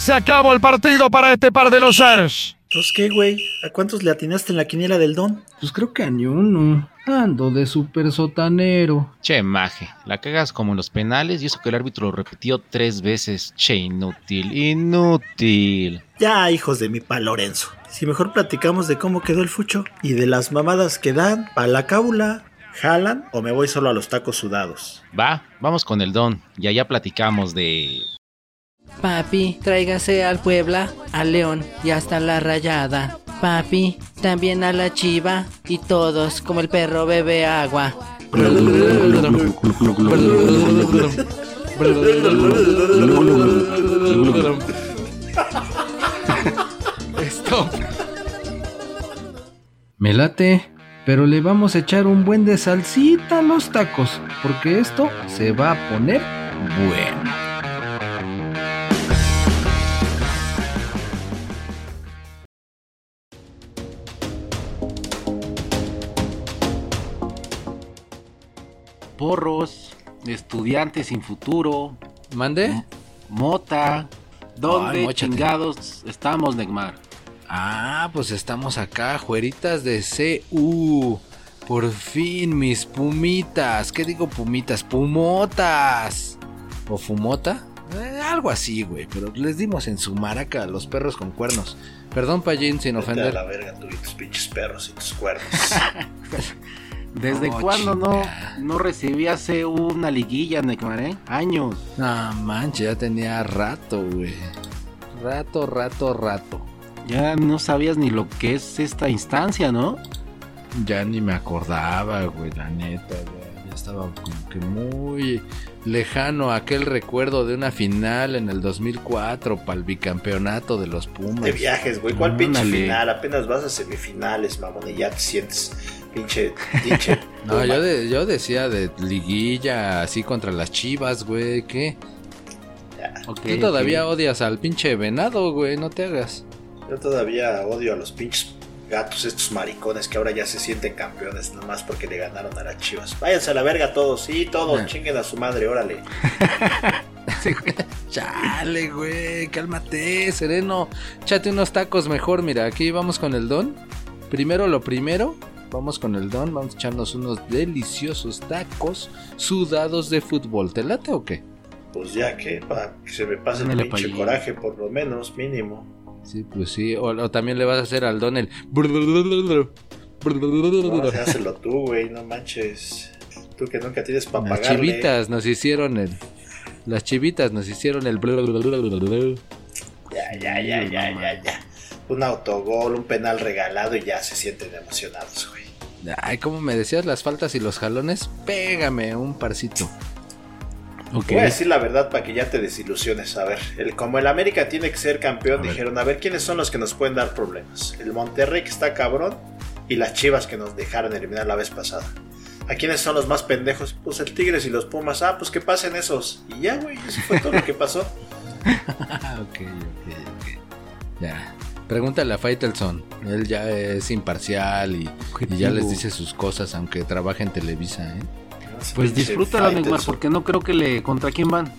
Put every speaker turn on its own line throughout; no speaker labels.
Se acabó el partido para este par de losers.
¿Pues qué, güey? ¿A cuántos le atinaste en la quiniela del don?
Pues creo que a ni uno. Ando de super sotanero.
Che, maje, la cagas como en los penales y eso que el árbitro lo repitió tres veces. Che, inútil, inútil.
Ya, hijos de mi pa Lorenzo. Si mejor platicamos de cómo quedó el fucho y de las mamadas que dan pa' la cábula. ¿Jalan o me voy solo a los tacos sudados?
Va, vamos con el don y allá platicamos de...
Papi, tráigase al Puebla, al León y hasta la Rayada. Papi, también a la Chiva y todos como el perro bebe agua.
Stop. Me late, pero le vamos a echar un buen de salsita a los tacos, porque esto se va a poner bueno.
Porros, estudiantes sin futuro,
¿Mande?
mota. ¿Dónde
Ay,
chingados estamos, Neymar?
Ah, pues estamos acá, jueritas de CU. Por fin, mis pumitas. ¿Qué digo pumitas? Pumotas. ¿O fumota? Eh, algo así, güey. Pero les dimos en su maraca a los perros con cuernos. Perdón, Payín, sin
Vete a
ofender.
la verga tú y tus pinches perros y tus cuernos.
¿Desde
Oh,
cuándo no, no recibías una liguilla, Neymar, eh? Años.
No manches, ya tenía rato, güey. Rato, rato, rato.
Ya no sabías ni lo que es esta instancia, ¿no?
Ya ni me acordaba, güey, la neta, ya, ya estaba como que muy lejano aquel recuerdo de una final en el 2004 para el bicampeonato de los Pumas.
de viajes, güey. ¿Cuál pinche final? Apenas vas a semifinales, mamón, y ya te sientes pinche, pinche.
No, yo, de- yo decía de liguilla así contra las chivas, güey, ¿qué? Tú todavía odias al pinche venado, güey, no te hagas.
Yo todavía odio a los pinches gatos, estos maricones que ahora ya se sienten campeones, nomás porque le ganaron a las chivas. Váyanse a la verga todos, sí, todos,
Ah.
chinguen a su madre, órale.
Chale, güey, cálmate, sereno. Échate unos tacos mejor, mira, aquí vamos con el don. Primero lo primero, vamos con el don, vamos a echarnos unos deliciosos tacos sudados de fútbol. ¿Te late o qué?
Pues ya que, para que se me pase el pinche coraje, por lo menos, mínimo.
Sí, pues sí, o, o también le vas a hacer al don el...
No, tú, güey, no manches. Tú que nunca tienes para
Las
pagarle.
chivitas nos hicieron el... Las chivitas nos hicieron el...
Ya, ya, ya, ya, ya, ya. Un autogol, un penal regalado y ya se sienten emocionados, güey.
Ay, como me decías las faltas y los jalones, pégame un parcito.
Voy a decir la verdad para que ya te desilusiones. A ver, el, como el América tiene que ser campeón,
A ver.
dijeron, a ver, ¿quiénes son los que nos pueden dar problemas? El Monterrey que está cabrón y las Chivas que nos dejaron eliminar la vez pasada. ¿A quiénes son los más pendejos? Pues el Tigres y los Pumas. Ah, pues que pasen esos. Y ya, güey, eso fue todo lo que pasó.
Ok, ok, ok. Ya. Pregúntale a Faitelson. Él ya es imparcial y, y ya les dice sus cosas, aunque trabaje en Televisa, ¿eh?
Pues disfrútalo, Neymar, porque no creo que le... ¿Contra quién van?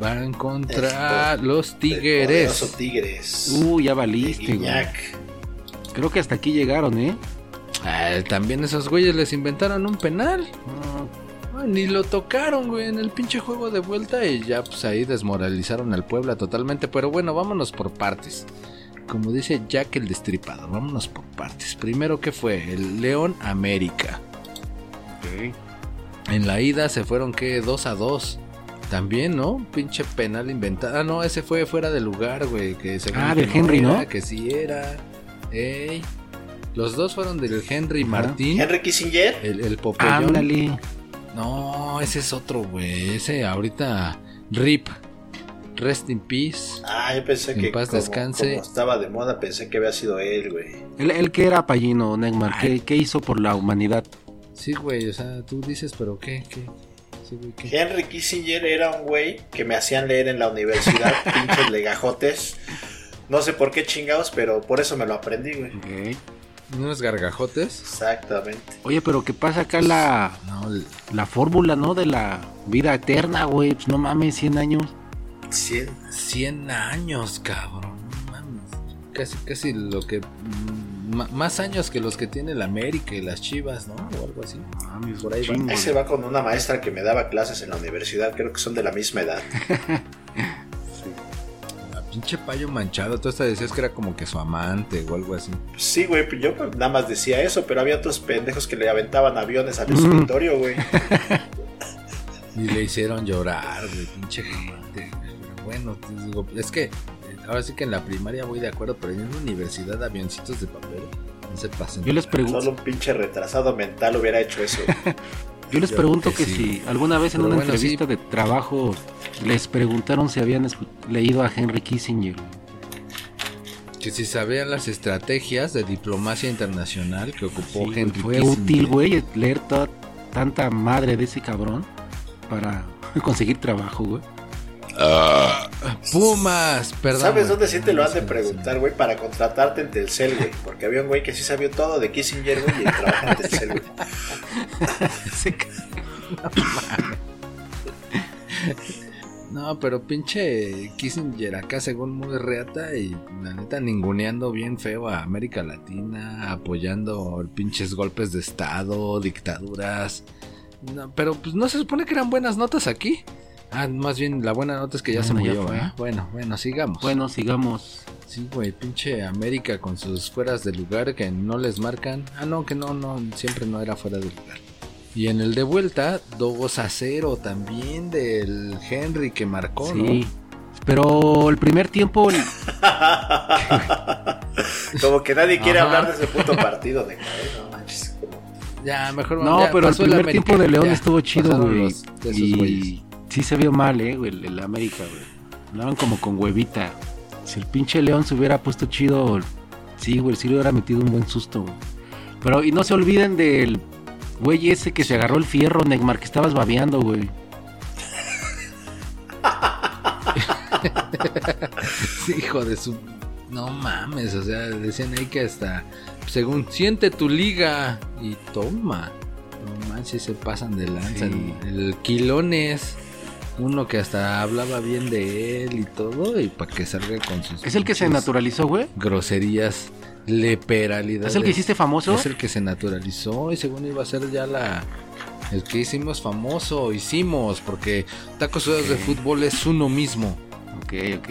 Van contra los
El
Tigres.
Tigres.
Uh, ya valiste, güey. Creo que hasta aquí llegaron, ¿eh?
Ah, también esos güeyes les inventaron un penal. Ah, ni lo tocaron, güey, en el pinche juego de vuelta y ya pues ahí desmoralizaron al Puebla totalmente. Pero bueno, vámonos por partes. Como dice Jack el Destripador, vámonos por partes. Primero, ¿qué fue? El León América. En la ida se fueron, ¿qué? 2 a 2. También, ¿no? Un pinche penal inventado. Ah, no, ese fue fuera de lugar, güey. Que
Ah, del Henry,
era,
¿no?
Que sí era. Ey. Los dos fueron del Henry
Ajá.
Martín.
Henry Kissinger.
El, el Popeyón.
Ándale.
No, ese es otro, güey. Ese ahorita. Rip. Rest in peace.
Ah, yo pensé
En
que
paz
como,
descanse.
como estaba de moda, pensé que había sido él, güey.
¿El, el que era Pallino, Neymar? ¿Qué, qué hizo por la humanidad?
Sí, güey. O sea, tú dices, pero ¿qué? ¿Qué? Sí, güey, ¿qué?
Henry Kissinger era un güey que me hacían leer en la universidad, pinches legajotes. No sé por qué chingados, pero por eso me lo aprendí, güey.
Unos gargajotes.
Exactamente.
Oye, pero ¿qué pasa acá la,
No,
la fórmula, ¿no? De la vida eterna, güey. Pues no mames, 100 años.
100.
100 años, cabrón. No mames. Casi, casi lo que. mm, más años que los que tiene la América y las Chivas, ¿no? O algo así.
Mames,
Por ahí va.
chingo.
Ahí se va con una maestra que me daba clases en la universidad, creo que son de la misma edad.
La pinche payo manchado. Tú hasta decías que era como que su amante o algo así.
Sí, güey, yo nada más decía eso, pero había otros pendejos que le aventaban aviones al escritorio, güey.
Y le hicieron llorar, güey, pinche amante. Bueno, te digo, es que. eh, Ahora sí que en la primaria voy de acuerdo, pero en una universidad avioncitos de papel. No se pasen.
Yo les pregunto,
Solo un pinche retrasado mental hubiera hecho eso.
yo les
Yo
pregunto que
que sí.
si alguna vez en
Pero
una
bueno,
entrevista
sí.
de trabajo les preguntaron si habían leído a Henry Kissinger.
Que si sabían las estrategias de diplomacia internacional que ocupó
Sí,
Henry
fue
Kissinger.
útil, güey, leer toda, tanta madre de ese cabrón para conseguir trabajo, güey.
Pumas, perdón.
¿Sabes dónde sí te lo han de preguntar, güey? Para contratarte en Telcel, güey. Porque había un güey que sí sabía todo de Kissinger, güey, y trabaja en Telcel, güey.
No, pero pinche Kissinger acá según muy reata y la neta ninguneando bien feo a América Latina, apoyando pinches golpes de estado, dictaduras. No, pero pues no se supone que eran buenas notas aquí. Ah, más bien la buena nota es que ya se
ya
murió,
fue.
¿eh? Bueno, bueno, sigamos.
Bueno, sigamos.
Sí, güey, pinche América con sus fueras de lugar que no les marcan. Ah, no, que no, no, siempre no era fuera de lugar. Y en el de vuelta, 2 a 0 también del Henry que marcó,
Sí. Pero el primer tiempo, el-
Como que nadie quiere
Ajá.
hablar de ese puto partido de no manches.
Ya, mejor
no,
ya
pero el primer
América,
tiempo de León
ya,
estuvo chido, güey. Y
güeyes.
Sí se vio mal, eh, güey, el, el América, güey. Andaban como con huevita. Si el pinche León se hubiera puesto chido, sí, güey, sí le hubiera metido un buen susto, güey. Pero, y no se olviden del güey ese que se agarró el fierro, Neymar, que estabas babeando, güey.
Sí, hijo de su. No mames, o sea, decían ahí que hasta. Según siente tu liga. Y toma. No manches, se pasan de lanza.
Sí.
El, el Quilones. Uno que hasta hablaba bien de él y todo. Y para que salga con sus.
¿Es el que se naturalizó, güey?
Groserías. Leperalidades.
¿Es el que hiciste famoso?
Es el que se naturalizó y según iba a ser ya la. El que hicimos famoso, hicimos, porque tacos sudados de fútbol es uno mismo.
Ok, ok.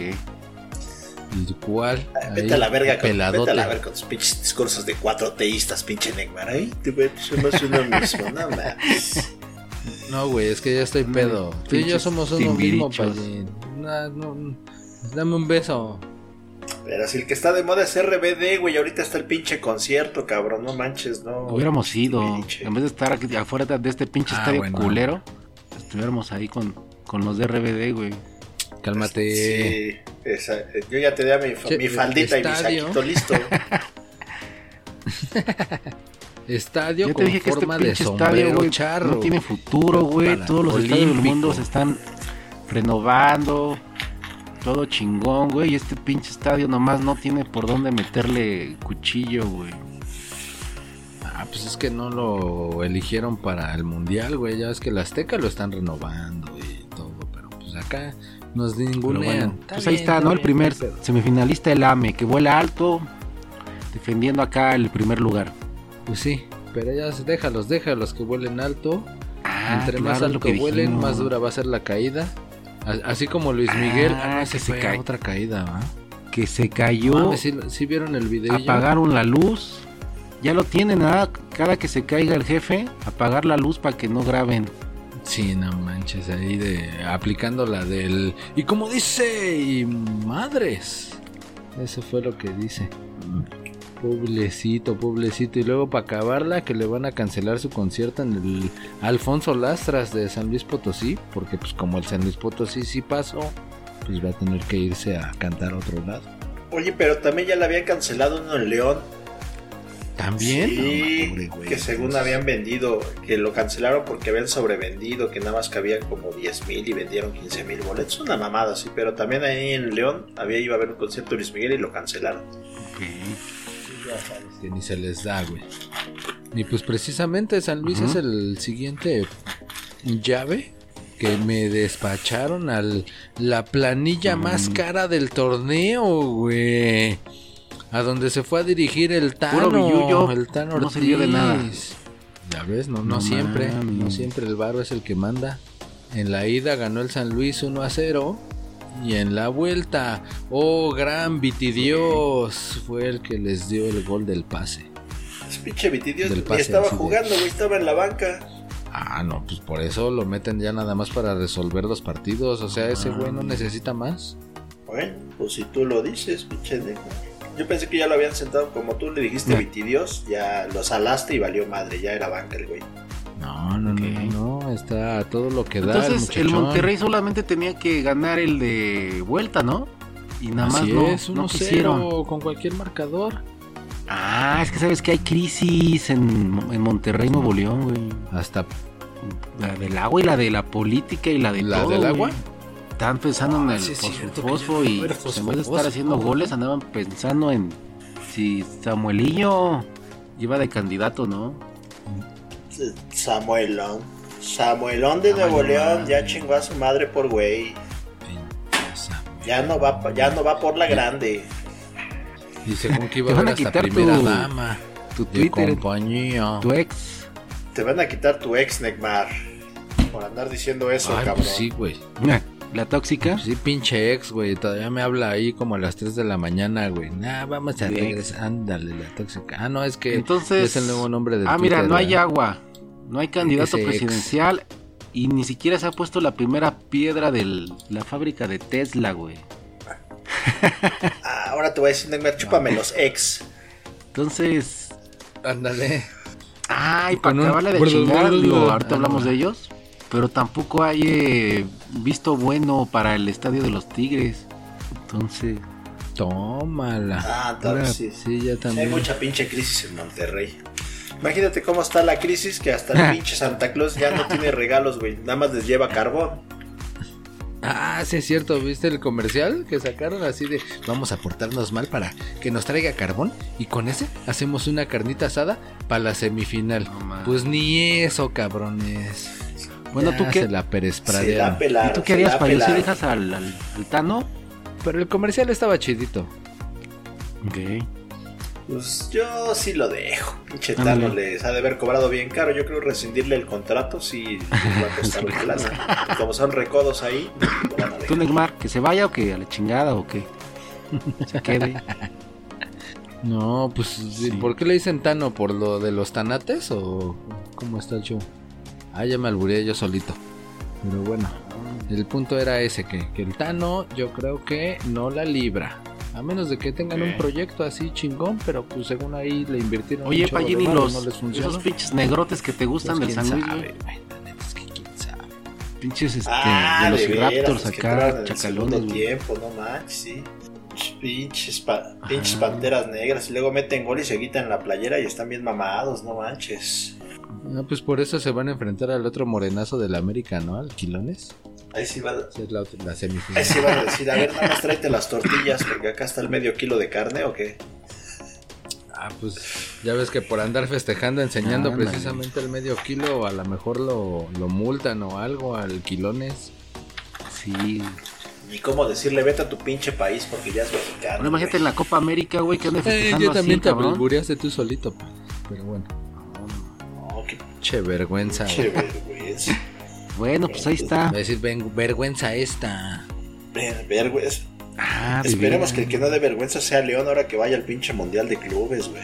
¿Y cuál?
Vete
Ahí,
a la verga con, vete a la verga con tus pinches discursos de cuatro teístas, pinche Neymar. Ay, te ves, somos uno mismo, no mames.
No, güey, es que ya estoy pedo. Tú y yo somos uno mismo. Payín. No, no, dame un beso.
Pero si el que está de moda es RBD, güey, ahorita está el pinche concierto, cabrón, no manches, no.
Hubiéramos ido,
Timbiriche.
en vez de estar aquí afuera de este pinche
Ah,
estadio
bueno.
culero, estuviéramos ahí con, con los de RBD, güey.
Cálmate.
Sí, esa- yo ya tenía mi, fa-
Che,
mi faldita y mi saquito listo.
Estadio
Ya te
con
dije que este
de sombrero
estadio,
charro.
no tiene futuro, güey. Todos los estadios del mundo se están renovando. Todo chingón, güey. Y este pinche estadio nomás no tiene por dónde meterle cuchillo, güey.
Ah, pues es que no lo eligieron para el mundial, güey. Ya ves que la Azteca lo están renovando y todo, pero pues acá ningunean.
bueno,
Está
pues ahí
bien,
está, ¿no? El primer
no
semifinalista, el AME, que vuela alto, defendiendo acá el primer lugar.
Pues sí, pero ya déjalos, déjalos que vuelen alto.
Ah,
Entre más
claro,
alto
que
vuelen,
dijimos.
más dura va a ser la caída. Así como Luis Miguel,
Ah,
ah,
que se cae.
otra caída, ¿va?
Que se cayó,
Mames, ¿sí, sí vieron el video?
apagaron la luz. Ya lo tienen, ¿ah? Cada que se caiga el jefe, apagar la luz para que no graben.
Sí, no manches, ahí de aplicando la del y como dice y madres. Eso fue lo que dice. Poblecito, poblecito. Y luego para acabarla que le van a cancelar su concierto en el Alfonso Lastras de San Luis Potosí, porque pues como el San Luis Potosí sí pasó, pues va a tener que irse a cantar a otro lado.
Oye, pero también ya le habían cancelado uno en León.
También.
Sí,
No, pobre güey,
que según habían vendido, que lo cancelaron porque habían sobrevendido, que nada más cabían como 10 mil y vendieron 15 mil boletos. Una mamada, sí, pero también ahí en León había iba a haber un concierto de Luis Miguel y lo cancelaron.
Que ni se les da, güey. Y pues precisamente San Luis es el siguiente llave que me despacharon al la planilla más cara del torneo, güey. A donde se fue a dirigir el Tano, el Tano
no sirvió de nada.
Ortiz. Ya ves, no, no,
No
siempre, no siempre el varo es el que manda. En la ida ganó el San Luis 1 a 0 y en la vuelta, oh gran Vitidios, fue el que les dio el gol del pase.
Es pinche Vitidios
Del
estaba
de-
jugando, güey, estaba en la banca.
Ah, no, pues por eso lo meten ya nada más para resolver los partidos. O sea, ese güey no necesita más.
Bueno, pues si tú lo dices, pinche negro. Yo pensé que ya lo habían sentado como tú le dijiste. Vitidios, ya lo salaste y valió madre, ya era banca el güey.
No, no,
Ok.
no, no, está a todo lo que da.
Entonces el. Monterrey solamente tenía que ganar el de vuelta, ¿no? Y nada más
Así
no,
es,
no
1-0
quisieron.
con cualquier marcador.
Ah, es que sabes que hay crisis en, en Monterrey, Nuevo León, güey.
Hasta
La del agua y la de la política y la de
¿La
todo,
del
güey.
agua?
Estaban pensando en
Ah,
el
sí
fosfo y
no
pues, en vez de estar haciendo goles andaban pensando en si Samuelillo iba de candidato, ¿no?
Samuelón. Samuelón de
Ay,
Nuevo
no
León ya chingó a su madre por güey. Ya no va, ya no va por la grande.
Y según que iba
Te
a
a
hasta
quitar
primera
tu-
dama
Tu Twitter,
compañía.
tu ex.
Te van a quitar tu ex, Neymar. Por andar diciendo eso,
Ay,
cabrón.
pues sí, güey.
La tóxica.
Sí, pinche ex, güey. Todavía me habla ahí como a las 3 de la mañana, güey. Nah, vamos a regresar. Ándale, la tóxica. Ah, no, es que
Entonces,
es el nuevo nombre del
Ah, mira, no hay agua, no hay candidato
Ese ex.
presidencial y ni siquiera se ha puesto la primera piedra de la fábrica de Tesla, güey.
Ah, ahora te voy a decir, Neymar, chúpame los ex.
Entonces,
Ándale.
ay, para acabarle de chingar, ahorita
Ah,
hablamos
no.
de ellos, pero tampoco hay eh, visto bueno para el estadio de los Tigres. Entonces,
Tómala.
Ah, vez sí.
Sí, ya
Hay
también.
mucha pinche crisis en Monterrey. Imagínate cómo está la crisis que hasta el pinche Santa Claus ya no tiene regalos, güey. Nada más les lleva carbón.
Ah, sí es cierto, ¿viste el comercial que sacaron así de vamos a portarnos mal para que nos traiga carbón y con ese hacemos una carnita asada para la semifinal?
No
pues ni eso, cabrones.
Bueno,
Ya
¿tú qué-
Se la.
¿y tú qué harías para si dejas al, al, al Tano?
Pero el comercial estaba chidito.
Ok.
Pues yo sí lo dejo. Pinche. Tano les ha de haber cobrado bien caro. Yo creo rescindirle el contrato sí les va a costar una lana. Como son recodos ahí, van a
¿Tú. Neymar, que se vaya o que a la chingada o qué? Se quede.
No, pues
Sí.
¿por qué le dicen Tano? ¿Por lo de los tanates o cómo está el show? Ah, ya me alburé yo solito. Pero bueno, el punto era ese, que, que el Tano yo creo que no la libra. A menos de que tengan un proyecto así chingón, pero pues según ahí le invirtieron
Oye,
un chorro de
Payín, ¿y
varo,
los,
no les funciona.
esos pinches negrotes que te gustan
Pues,
del
quién
San Luis,
sabe,
güey?
güey, la neta es que quién sabe.
Pinches este,
Ah,
de los
de veras,
Raptors
los que entraron
acá, chacalones,
tiempo, no manches, sí. Pinches, pa- pinches panteras negras. Y luego meten gol y se quitan la playera y están bien mamados, no manches.
Ah, pues por eso se van a enfrentar al otro morenazo del América, ¿no? Al Quilones.
Ahí sí va,
Esa es la, la semifinal.
ahí sí van a decir, a ver, nada más tráete las tortillas, porque acá está el medio kilo de carne o qué.
Ah, pues ya ves que por andar festejando, enseñando
Ándale.
precisamente el medio kilo, a lo mejor lo, lo multan o algo al quilones.
Sí.
Ni cómo decirle, vete a tu pinche país porque ya es mexicano.
Bueno, imagínate en la Copa América, güey, que anda
Eh,
festejando
yo
así,
también te
cabrón.
albureaste tú solito, pa. pero bueno,
No,
che vergüenza.
pinche
güey.
vergüenza.
Bueno, pues ahí está.
Va a decir, "Ven- vergüenza esta.
Ver- vergüenza.
Ah,
Esperemos que el que no dé vergüenza sea León ahora que vaya al pinche mundial de clubes, güey.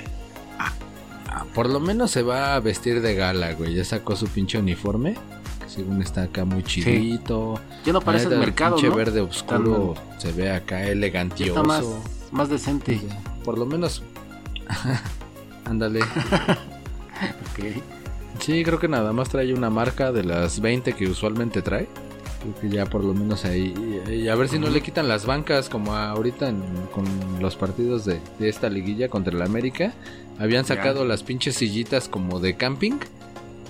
Ah, por lo menos se va a vestir de gala, güey. Ya sacó su pinche uniforme, que según está acá muy chidito.
Ya no parece el mercado,
pinche
¿no?
verde oscuro se ve acá elegantioso.
está más, más decente.
O sea, por lo menos. Ándale.
Ok.
Sí, creo que nada más trae una marca de las 20 que usualmente trae. Creo que ya por lo menos ahí. Y a ver si no le quitan las bancas como ahorita en- con los partidos de, de esta liguilla contra el América. Habían sacado las pinches sillitas como de camping.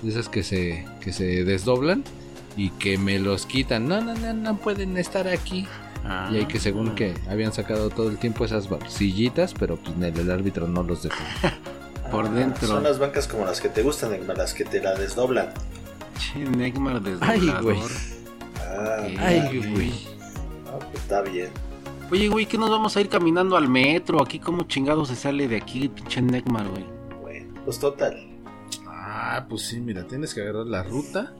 Esas que se, que se desdoblan. Y que me los quitan. No, no, no, no pueden estar aquí.
Ah,
Y hay que según
ah.
que habían sacado todo el tiempo esas sillitas, pero pues el árbitro no los dejó.
Por
Ah,
dentro.
Son las bancas como las que te gustan, Neymar, las que te la desdoblan.
Che, Neymar
Ay,
desdoblador.
güey.
Ah,
Sí.
Ay, güey.
ah, pues está bien.
Oye, güey, ¿qué nos vamos a ir caminando al metro? Aquí, ¿cómo chingado se sale de aquí, pinche Neymar, güey?
Bueno, pues total.
Ah, pues sí, mira, tienes que agarrar la ruta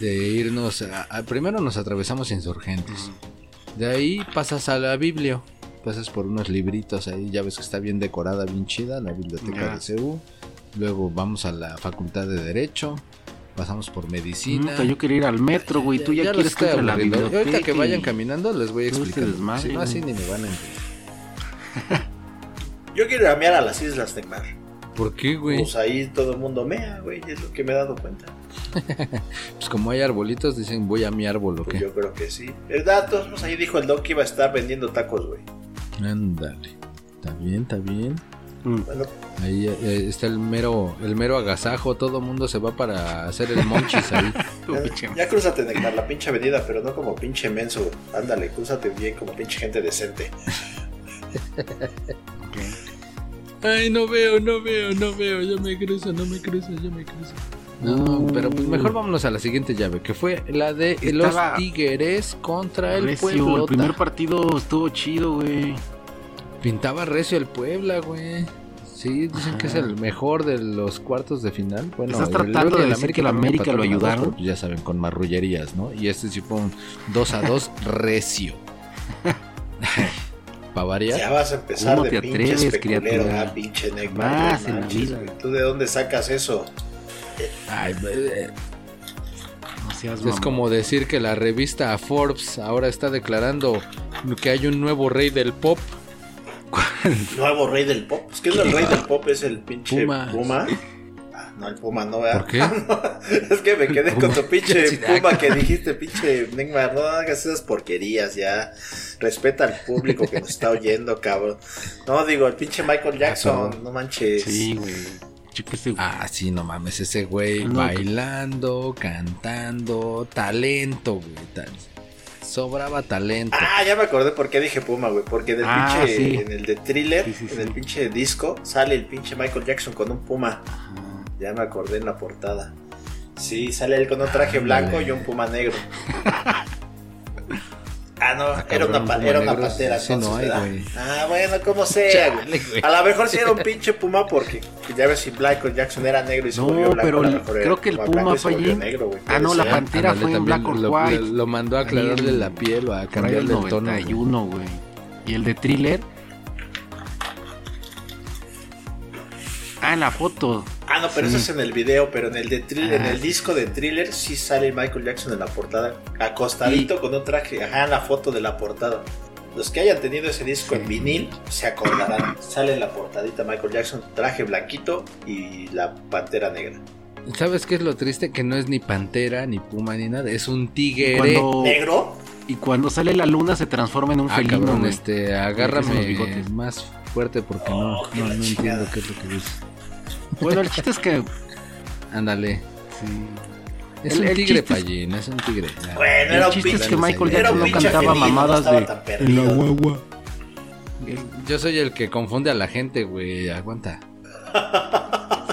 de irnos a, a- primero nos atravesamos insurgentes. De ahí pasas a la Biblia. Pasas por unos libritos ahí, ya ves que está bien decorada, bien chida, la biblioteca de CEU. Luego vamos a la Facultad de Derecho. Pasamos por Medicina.
Puta, yo quería ir al metro, güey. Tú ya, quieres que
estoy
entre la biblioteca.
Ahorita que vayan caminando les voy a explicar. Si no, así ni me van a entender.
Yo quiero ir a mear a las islas, Neymar.
¿Por qué, güey?
Pues ahí todo el mundo mea, güey, es lo que me he dado cuenta.
Pues como hay arbolitos, dicen voy a mi árbol o
Pues
qué.
yo creo que sí. ¿Verdad? Todos pues ahí dijo el Don que iba a estar vendiendo tacos, güey.
Ándale. Está bien, está bien.
Mm.
Ahí eh, está el mero, el mero agasajo, todo mundo se va para hacer el monchis ahí.
Ya, ya crúzate, Neymar, la pinche avenida, pero no como pinche menso. Ándale, crúzate bien como pinche gente decente.
Ay, no veo, no veo, no veo, yo me cruzo, no me cruzo, yo me cruzo. No, pero pues mejor vámonos a la siguiente llave, que fue la de los Tigres contra el Puebla.
el primer partido estuvo chido, güey.
Pintaba recio el Puebla, güey. Sí, dicen que es el mejor de los cuartos de final. Bueno,
¿Estás tratando de decir que el
también
América lo
dos,
ayudaron?
ya saben, con marrullerías, ¿no? Y este sí fue un 2 a 2 recio. Para variar.
Ya vas a empezar
¿Cómo
de
te
pinche
atreves, criatura?
ah, pinche Neymar.
Más en la vida.
¿Tú de dónde sacas eso?
Ay, eh,
No seas
es como decir que la revista Forbes ahora está declarando que hay un nuevo rey del pop.
Nuevo rey del pop. Pues que es el rey del pop, es el pinche
Pumas.
Puma. Ah, no, el Puma no, ¿verdad?
¿Por qué?
es que me quedé con tu pinche
ah,
Puma que dijiste, pinche Neymar. No hagas esas porquerías ya. Respeta al público que nos está oyendo, cabrón. No, digo, el pinche Michael Jackson, no manches.
Sí, güey. Chico, ese-
Ah, sí, no mames, ese güey
No,
bailando, cantando, talento, güey. tal- Sobraba talento.
Ah, ya me acordé por qué dije Puma, güey. Porque en el
Ah,
pinche,
sí.
en el de thriller,
Sí, sí,
en el pinche disco, sale el pinche Michael Jackson con un Puma.
Ajá.
Ya me acordé en la portada. Sí, sale él con un traje blanco
Ándale.
y un puma negro. Ah, no,
Ah,
era una, era una pantera.
sí, no hay.
Ah, bueno, como sea, güey.
Chale, güey.
A lo mejor sí era un pinche puma porque ya ves si Michael Jackson era negro y se
No,
volvió blanco.
pero el- creo que el puma fue allí.
negro.
Ah, no, la pantera fue en black or
lo,
white.
lo- mandó a aclararle la piel o a cambiarle
el
el tono. güey.
91, güey. Y el de thriller. Ah, en la foto.
Ah, no, pero
Sí.
eso es en el video, pero en el de thriller, en
Ah.
el disco de thriller sí sale Michael Jackson en la portada, acostadito con un traje, ajá, en la foto de la portada. Los que hayan tenido ese disco en
Sí.
vinil se acordarán. Sale en la portadita Michael Jackson, traje blanquito y la pantera negra.
¿Sabes qué es lo triste? Que no es ni pantera, ni puma, ni nada. Es un
Y
tigre.
cuando,
¿Negro?
y cuando sale la luna se transforma en un
Ah,
felino,
cabrón, este,
son los
agárrame
bigotes.
más fuerte porque
Oh,
no, no, no entiendo qué es lo que dices.
Bueno, el chiste es que.
Ándale.
sí.
Es
El-
un
el
tigre,
chiste es-
Pallín, es un tigre. Ya.
Bueno,
El
era un
chiste es que Michael Jackson no cantaba mamadas
no estaba
de.
tan perdido.
Yo soy el que confunde a la gente, güey. Aguanta.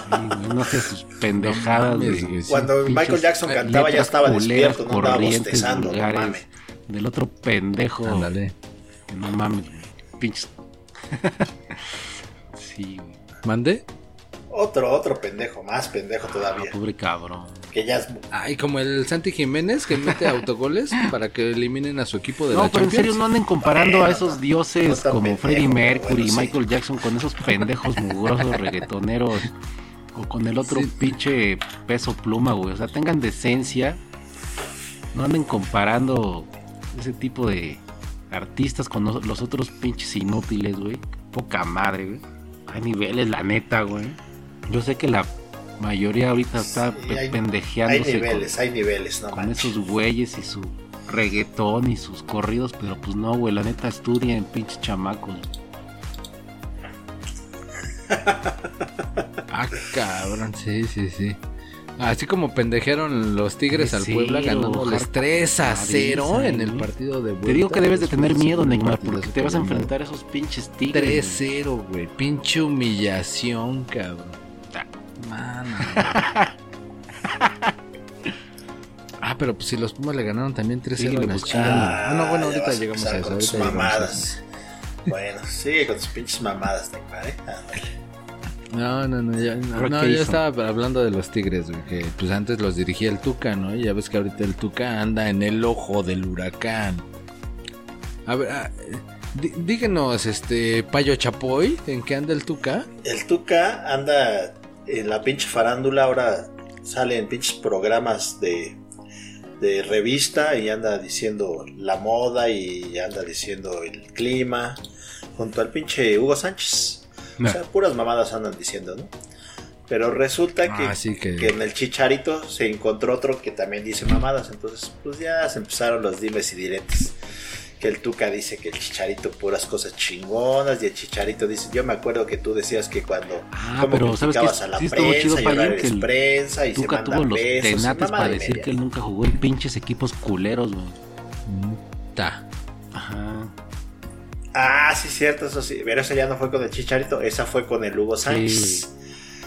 Sí, no sé sus pendejadas.
Güey.
Cuando Michael Jackson cantaba ya estaba
culeras,
despierto, no andaba
corrientes,
bostezando, no mames.
Del otro pendejo.
Ándale.
No mames, güey. Pinches. sí, güey.
¿Mande?
Otro, otro pendejo, más pendejo
Ah,
todavía.
pobre cabrón.
Que ya es
Ay, como el Santi Jiménez que mete autogoles para que eliminen a su equipo de
No,
la
pero en serio, no anden comparando a esos dioses como
pendejo,
Freddie Mercury
bueno,
y
sí.
Michael Jackson con esos pendejos mugrosos reggaetoneros o con el otro
Sí.
pinche peso pluma, güey. O sea, tengan decencia. No anden comparando ese tipo de artistas con los los otros pinches inútiles, güey. Poca madre, güey. Hay niveles, la neta, güey. Yo sé que la mayoría ahorita está
Sí, hay- hay
pendejeándose con-
niveles, hay niveles, no
con
manches.
esos güeyes y su reggaetón y sus corridos, pero pues no, güey, la neta estudia en pinches chamacos.
Ah, cabrón, sí, sí, sí. Así como pendejearon los Tigres al
3-0,
Puebla ganándoles
hard-
3 a 0
madriza,
en el
güey.
partido de vuelta.
Te digo que debes de tener miedo, Neymar, porque te vas a enfrentar a esos pinches tigres. güey.
3-0, güey. Pinche humillación, cabrón. Mano. ah, pero pues si los Pumas le ganaron también 3-0
Síguele
a las
buscando.
Chivas. Ah, no, bueno, ahorita
a
llegamos a
empezar
eso.
Con
Ahorita
tus
a
mamadas. Bueno, sigue con tus pinches mamadas, Neymar, ¿eh? Ándale.
No, no, no, ya, no,
¿Pero
no, yo estaba hablando de los Tigres, güey, que pues antes los dirigía el Tuca, ¿no? Y ya ves que ahorita el Tuca anda en el ojo del huracán. A ver, ah, eh, dí- díganos, este, Payo Chapoy, ¿en qué anda el Tuca?
El Tuca anda en la pinche farándula, ahora sale en pinches programas de, de revista y anda diciendo la moda y anda diciendo el clima, junto al pinche Hugo Sánchez.
No.
O sea, puras mamadas andan diciendo, ¿no? Pero resulta que,
Ah, que-
que en el chicharito se encontró otro que también dice mamadas, entonces pues ya se empezaron los dimes y diretes. Que el Tuca dice que el chicharito puras cosas chingonas y el chicharito dice, yo me acuerdo que tú decías que cuando
Ah,
como
pero ¿sabes
criticabas a la
Sí
prensa y ahora
Payín,
eres
que el
prensa y se
tuvo
mandan
los
besos,
tenates para decir
media.
que él nunca jugó en pinches equipos culeros, güey.
Ta.
Ajá.
Ah, sí, cierto, eso sí. Pero esa ya no fue con el Chicharito, esa fue con el Hugo Sánchez.
Y-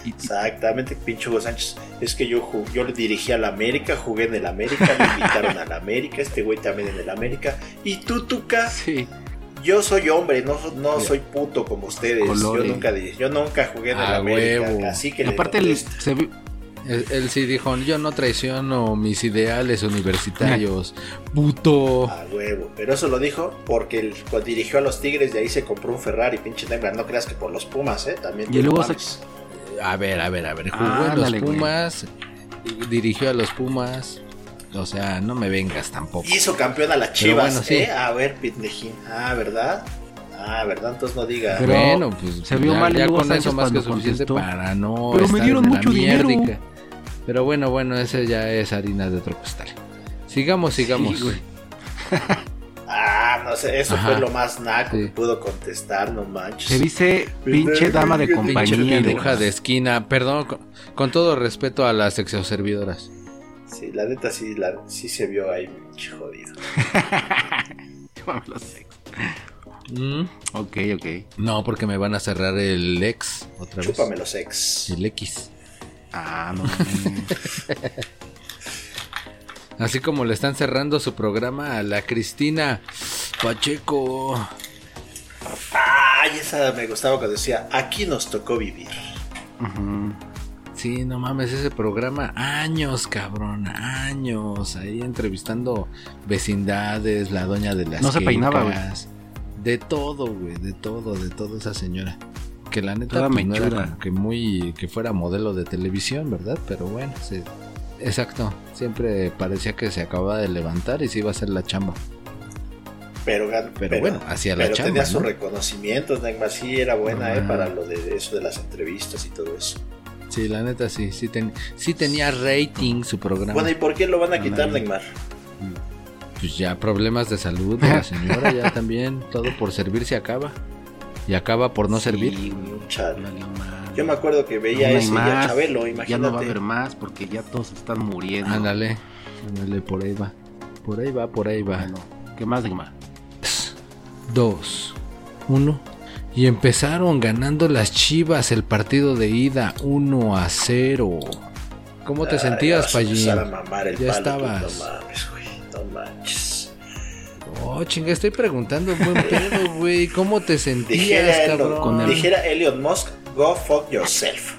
Exactamente, pinche Hugo Sánchez. Es que yo, yo le dirigí a la América, jugué en el América, me invitaron a la América, este güey también en el América. Y tú, Tuca,
Sí.
yo soy hombre, no, no soy puto como ustedes.
Colores.
Yo nunca, yo nunca jugué en el
A
América,
huevo.
así que
aparte, él se
Él, él sí dijo, yo no traiciono mis ideales universitarios. Puto.
A huevo. Pero eso lo dijo porque él, cuando dirigió a los Tigres, de ahí se compró un Ferrari, pinche Neymar. No creas que por los Pumas, ¿eh? También.
Y luego se-.
A ver, a ver, a ver. Jugó en
Ándale,
los. Pumas. Dirigió a los Pumas. O sea, no me vengas tampoco.
Hizo campeón a las Chivas,
bueno, sí.
¿eh? A ver, Pindejín. Ah, ¿verdad? Ah, ¿verdad? Entonces no diga.
Pero
bueno, pues
se vio
ya,
mal
ya con
Sánchez
eso más que suficiente
contestó.
para no
Pero me
estar
dieron
en la
mucho dinero.
mierdica. Pero bueno, bueno, ese ya es harina de otro costal. Sigamos, sigamos.
Sí,
no sé, eso
Ajá.
fue lo más naco
Sí.
que pudo contestar, no manches.
Se dice pinche dama de
Pinche
Pinche
compañía.
piruja
de-
de esquina. Perdón, con, con todo respeto a las exoservidoras.
Sí, la neta sí, la, sí se vio ahí, pinche jodido.
Mm,
Ok, ok.
No, porque me van a cerrar el ex otra vez.
Chúpame los ex.
El X.
Ah, no.
Así como le están cerrando su programa a la Cristina Pacheco.
Ay, esa me gustaba cuando decía, aquí nos tocó vivir.
Ujú.
Sí, no mames, ese programa, años, cabrón, años, ahí entrevistando vecindades, la doña de las
No se peinaba,
quecas, De todo, güey, de todo, de toda esa señora. Que la neta pues, no era que muy, que fuera modelo de televisión, ¿verdad? Pero bueno, sí. Exacto, siempre parecía que se acababa de levantar y se iba a hacer la chamba.
Pero,
Pero, bueno, hacía la
pero
chamba,
tenía
¿no?
sus reconocimientos, Neymar. Sí, era buena, ¿eh?
Ah.
Para lo de eso de las entrevistas y todo eso.
Sí, la neta sí, sí, ten- sí tenía rating su programa.
Bueno, ¿y por qué lo van a quitar,
Ándale.
Neymar?
Pues ya problemas de salud de la señora, ya también, todo por servir se acaba. Y acaba por no
Sí,
servir.
Chale. Yo me acuerdo que veía
No
ese y a
más.
Chabelo,
Ya
imagínate.
no va a haber más porque ya todos están muriendo.
Ándale, ándale, por ahí va. Por ahí va, por ahí va.
Bueno, ¿qué más, Neymar?
Dos, uno. Y empezaron ganando las chivas el partido de ida 1 a 0. ¿Cómo te
Ay,
sentías, Pallín? Ya
palo, tú,
estabas.
No mames, güey. No manches.
Oh, chinga, estoy preguntando un buen pedo, güey. ¿Cómo te sentías,
Dijera, Elon-
cabrón?
con el-
dijera Elon Musk, go fuck yourself.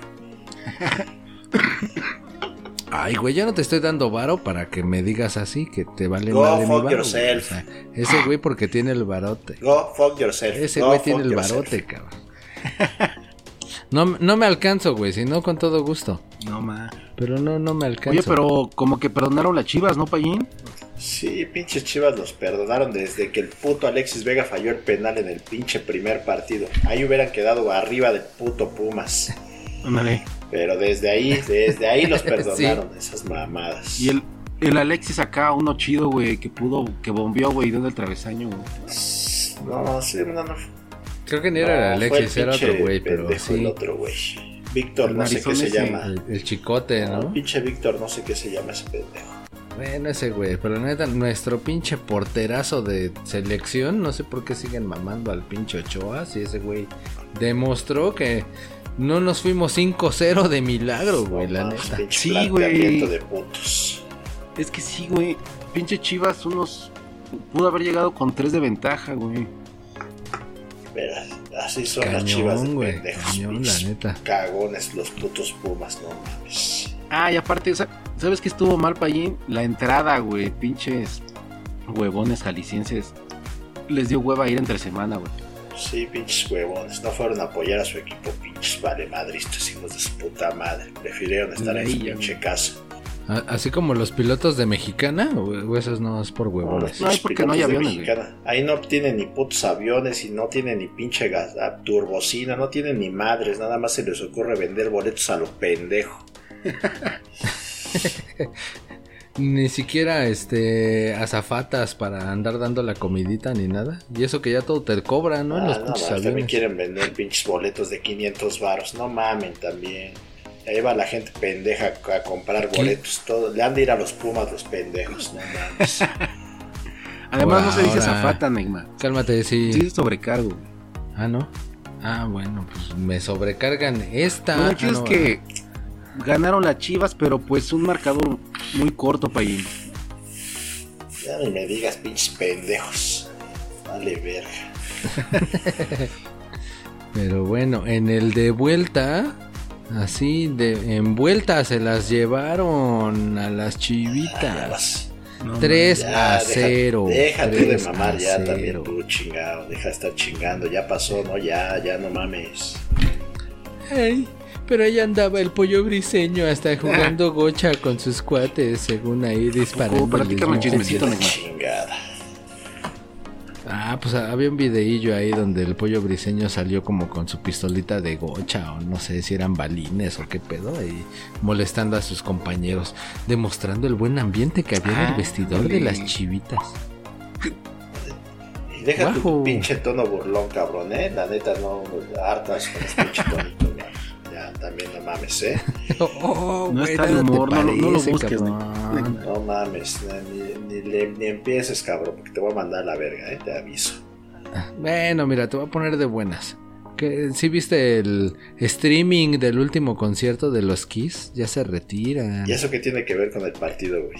Ay, güey, yo no te estoy dando varo para que me digas así, que te vale
Go
madre mi
fuck
varo,
yourself.
güey. O sea, ese güey porque tiene el barote.
Go fuck yourself.
Ese
Go
güey tiene el
yourself.
barote, cabrón. No, no me alcanzo, güey, si no con todo gusto.
No, ma.
Pero no, no me alcanzo.
Oye, pero como que perdonaron las chivas, ¿no, Payín?
Sí, pinches chivas los perdonaron desde que el puto Alexis Vega falló el penal en el pinche primer partido. Ahí hubieran quedado arriba del puto Pumas.
Ándale.
Pero desde ahí, desde ahí los perdonaron esas mamadas.
Y el, el Alexis acá, uno chido, güey, que pudo, que bombeó, güey, dio en el travesaño, güey.
No, sí, no, no.
Creo que ni era el
No,
Alexis, era otro güey, pero
pendejo El
sí.
otro güey. Víctor,
El
no sé qué se llama.
El, el chicote,
No,
¿no?
pinche Víctor, no sé qué se llama ese pendejo.
Bueno, ese güey, pero neta, nuestro pinche porterazo de selección, no sé por qué siguen mamando al pinche Ochoa, si ese güey demostró que no nos fuimos 5-0 de milagro, güey,
No
la neta.
Sí, güey.
de putos.
Es que sí, güey. Pinche Chivas, unos. Pudo haber llegado con tres de ventaja, güey.
Verás, así son las
Cañón,
chivas de
güey,
pendejos.
cañón, la neta.
Cagones los putos pumas, no mames.
Ah, y aparte, sa- ¿sabes qué estuvo mal, Payín? La entrada, güey. Pinches huevones jaliscienses. Les dio hueva ir entre semana, güey.
Sí, pinches huevones. No fueron a apoyar a su equipo, pinches vale madristas, hijos de su puta madre. Prefirieron estar en su pinche casa.
A- Así como los pilotos de Mexicana, o, esos no es por huevones.
No, es porque no hay aviones.
Ahí no tienen ni putos aviones y no tienen ni pinche gas, a turbocina, no tienen ni madres. Nada más se les ocurre vender boletos a lo pendejo.
Ni siquiera este azafatas para andar dando la comidita ni nada. Y eso que ya todo te cobra, ¿no? En
Ah,
los
no,
pinches
quieren vender pinches boletos de 500 varos. No mamen también. Ahí va la gente pendeja a comprar
¿Qué?
boletos. Todo. Le han de ir a los pumas los pendejos. No mames.
Además, no se dice
ahora.
zafata, Neymar.
Cálmate, sí.
Sí, es sobrecargo, güey.
Ah, ¿no? Ah, bueno, pues me sobrecargan esta.
El
Ah, no,
es que ganaron las chivas, pero pues un marcador muy corto, Payín.
ya ni me digas pinches pendejos. Vale verga.
Pero bueno, en el de vuelta, así de en vuelta se las llevaron a las
Ah,
chivitas.
vas.
3
Ya,
a
deja-
0.
Déjate de
3
mamar ya
0.
también tú, chingado. Deja de estar chingando. Ya pasó, ¿no? Ya, ya no mames.
Ay, pero ahí andaba el pollo briseño hasta jugando gocha con sus cuates, según ahí disparando.
Oh, chismecito,
chingada.
Ah, pues había un videillo ahí donde el pollo briseño salió como con su pistolita de gocha o no sé si eran balines o qué pedo ahí molestando a sus compañeros, demostrando el buen ambiente que había en el
Ah,
vestidor de las chivitas.
Y deja tu pinche tono burlón, cabrón, ¿eh? La neta no hartas con ese pinche tonito. Ya, también no mames, ¿eh?
Oh,
No
güey,
está
te
humor, no lo- no lo
parece,
busques,
cabrón.
No mames, ni, ni, le- ni empieces, cabrón, porque te voy a mandar a la verga, ¿eh? Te aviso.
Bueno, mira, te voy a poner de buenas. Que si viste el streaming del último concierto de los Kiss, ya se retiran.
¿Y eso qué tiene que ver con el partido, güey?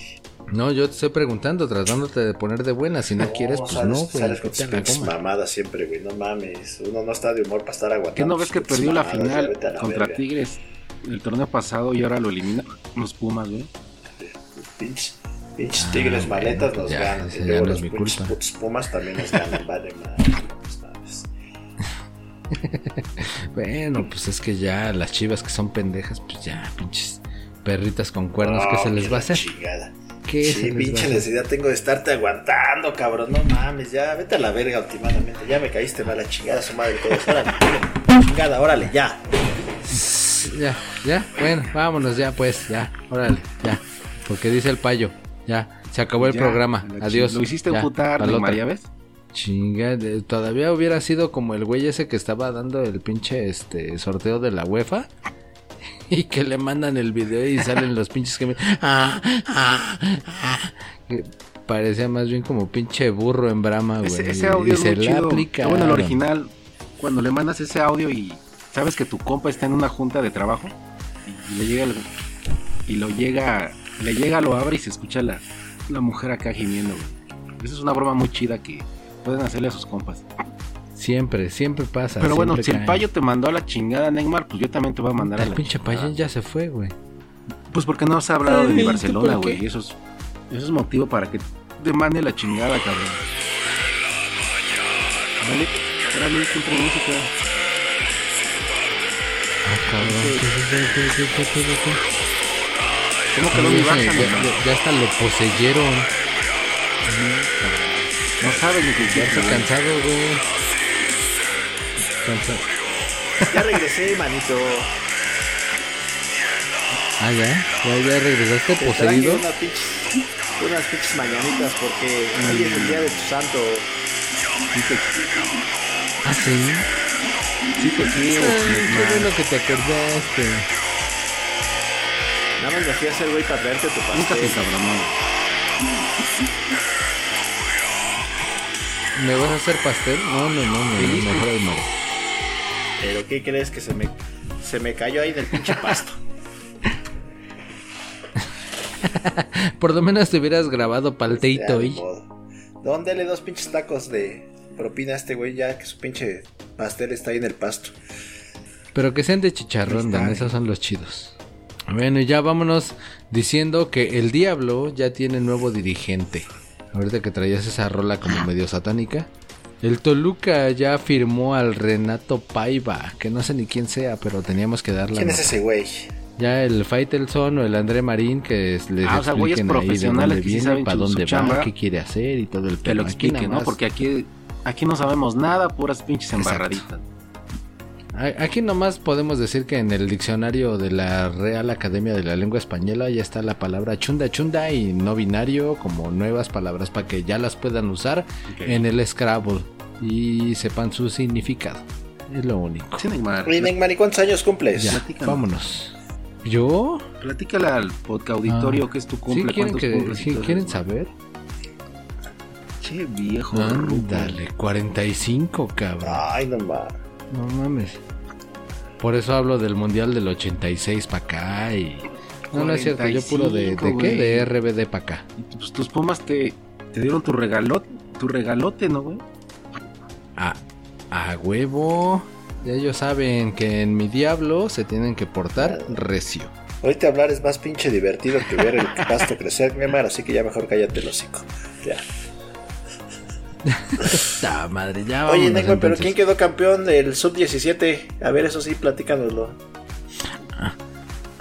No, yo te estoy preguntando, tratándote de poner de buenas. Si no, quieres, pues
sales,
no, güey.
Pinches
goma.
mamadas siempre, güey. No mames. Uno no está de humor para estar aguantando.
¿Qué no ves que perdió la final
la
contra
verga.
Tigres el torneo pasado y ahora lo eliminan los Pumas, güey?
Pinches, pinches
Ah,
tigres
bueno,
maletas
pues
nos
ya,
ganan. Y
ya
luego
no
los
es mi
pinches
culpa.
putos pumas también nos ganan. Vale, madre.
Bueno, pues es que ya las chivas que son pendejas, pues ya, pinches perritas con cuernos, ¿qué
No,
se les
que
va a hacer?
Chingada.
¿Qué
Sí, pinche necesidad tengo de estarte aguantando, cabrón. No mames, ya, vete a la verga últimamente. Ya me caíste mal la chingada, su madre todos. Órale, órale, chingada, órale, ya.
Ya, ya, bueno, vámonos ya, pues, ya, órale, ya. Porque dice el payo, ya, se acabó el
Ya,
programa, adiós.
Lo hiciste emputar. ¿ya ves?
Chinga, todavía hubiera sido como el güey ese que estaba dando el pinche este sorteo de la UEFA. Y que le mandan el video y salen los pinches que me... Ah, ah, ah. Parecía más bien como pinche burro en brama, güey.
Ese, ese
y
audio es
se
muy
la
chido.
aplicaron.
Bueno, el original, cuando le mandas ese audio y sabes que tu compa está en una junta de trabajo y le llega el- y lo llega, le llega, lo abre y se escucha la, la mujer acá gimiendo, güey. Esa es una broma muy chida que pueden hacerle a sus compas.
Siempre, siempre pasa.
Pero bueno,
siempre
si el payo te mandó a la chingada, Neymar, pues yo también te voy a mandar a
El
la
pinche
chingada.
payo ya se fue, güey.
Pues porque no has hablado de
Ay,
mi
¿tú
Barcelona, güey. Eso es, eso es motivo para que te mande la chingada, cabrón. Dale, dale, entra música.
Ah, cabrón.
¿Cómo quedó mi
Ya,
Barça,
ya,
Neymar?
ya- ya hasta lo poseyeron.
No sabes ni qué
Ya está
güey.
cansado, güey.
Ya regresé, manito.
Ah, ya. Ya, ya regresaste
Te
poseído.
unas pinches, unas pinches mañanitas porque hoy es el día de tu santo.
Ah, sí.
Sí te quiero.
Qué bueno que te acordaste.
Nada más me fui a hacer güey para traerte tu
Nunca te
pastel.
encabronó.
¿Me vas a hacer pastel? No, no, no, no,
Feliz,
mejor no.
Pero ¿qué crees que se me, se me cayó ahí del pinche pasto?
Por lo menos te hubieras grabado palteito
ni
hoy.
modo. ¿Dónde le dos pinches tacos de propina a este güey ya que su pinche pastel está ahí en el pasto?
Pero que sean de chicharrón, Dan, esos son los chidos. Bueno, y ya vámonos diciendo que el Diablo ya tiene nuevo dirigente. Ahorita que traías esa rola como medio satánica. El Toluca ya firmó al Renato Paiva, que no sé ni quién sea, pero teníamos que darle
¿Quién es ese güey?
Ya el Faitelson o el André Marín que es- les
Ah, o sea, güeyes
expliquen ahí de
profesionales que
viene, para dónde va,
chamba.
qué quiere hacer y todo el
Que lo ¿no? Porque aquí, aquí no sabemos nada, puras pinches embarraditas.
Aquí nomás podemos decir que en el diccionario de la Real Academia de la Lengua Española ya está la palabra chunda chunda y no binario como nuevas palabras para que ya las puedan usar en el Scrabble y sepan su significado. Es lo único.
Sí, Neymar.
Oye, Neymar, ¿y cuántos años cumples?
Ya, vámonos. ¿Yo?
Platícale al podcast auditorio
Ah.
que es tu
¿Sí
cumple.
quieren,
cuántos
que, sí quieren saber?
Che, viejo.
Ándale, 45, cabrón.
Ay, no mames.
No mames. Por eso hablo del Mundial del 86 para acá y... No, no es cierto, yo puro de, ¿de
45,
qué? De RBD para acá.
Y, Pues tus pumas te, te dieron tu regalote, tu regalote, ¿no, güey?
A, a huevo. Ya ellos saben que en mi diablo se tienen que portar recio.
Ahorita hablar es más pinche divertido que ver el pasto crecer, Neymar, así que ya mejor cállate el hocico. Ya.
¡Ta madre! Ya
Oye, Neymar, pero. ¿quién quedó campeón del sub-17? A ver, eso sí, platícanoslo.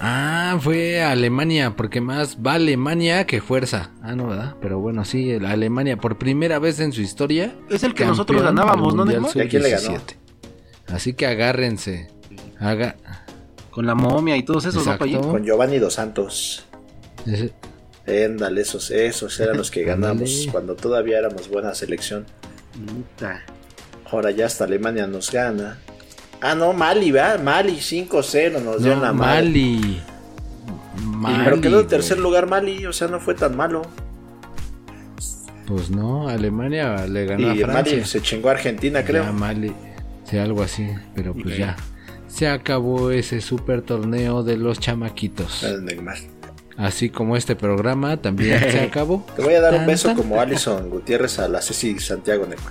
Ah, fue Alemania, porque más va Alemania que fuerza. Ah, no, ¿verdad? Pero bueno, sí, Alemania por primera vez en su historia.
Es el que nosotros ganábamos, ¿no, Neymar?
¿Y a quién le ganó?
Sub-17. Así que agárrense. Haga...
Con la momia y todos esos, ¿no?
Con Giovanni Dos Santos. Éndale, esos, esos eran los que ganamos cuando todavía éramos buena selección. Ahora ya hasta Alemania nos gana. Ah, no, Mali, ¿verdad? Mali 5-0 nos dio
No,
la.
Mali. Mali,
Pero quedó en tercer lugar Mali, o sea, no fue tan malo.
Pues no, Alemania le ganó
Y
a Francia.
Mali se chingó a Argentina, creo.
Ya Mali, sí, algo así, pero pues ya. Se acabó ese super torneo de los chamaquitos.
Neymar.
Así como este programa también se acabó.
Te voy a dar un beso como Alison Gutiérrez a la Ceci Santiago Neco.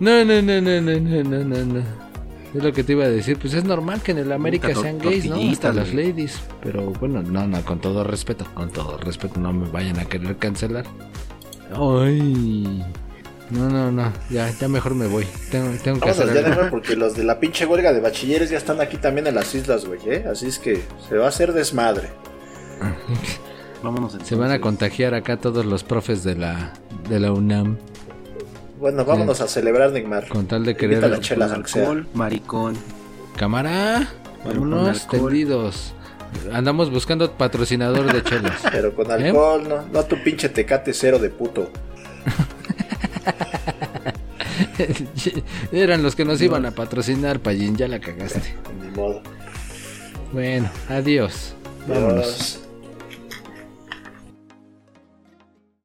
No, no, no, no, no, no, no, no. no. Es lo que te iba a decir. Pues es normal que en el América sean gays, ¿no? Hasta las ladies. Pero bueno, no, no, con todo respeto. Con todo respeto, no me vayan a querer cancelar. Ay. No, no, no, ya, ya mejor me voy. Tengo, tengo que hacer
ya porque los de la pinche huelga de bachilleres ya están aquí también en las islas, güey. ¿eh? Así es que se va a hacer desmadre.
Vámonos entonces.
Se van a contagiar acá todos los profes de la, de la UNAM
Bueno, vámonos a celebrar, Neymar.
con tal de querer
la chela,
Con
aunque sea.
alcohol, maricón.
cámara.
Alcohol.
tendidos. Andamos buscando patrocinador de chelas.
Pero con
¿Eh?
alcohol, no, no tu pinche tecate cero de puto.
Eran los que nos iban a patrocinar, Payín, ya la cagaste.
Ni modo.
Bueno, adiós. Vámonos.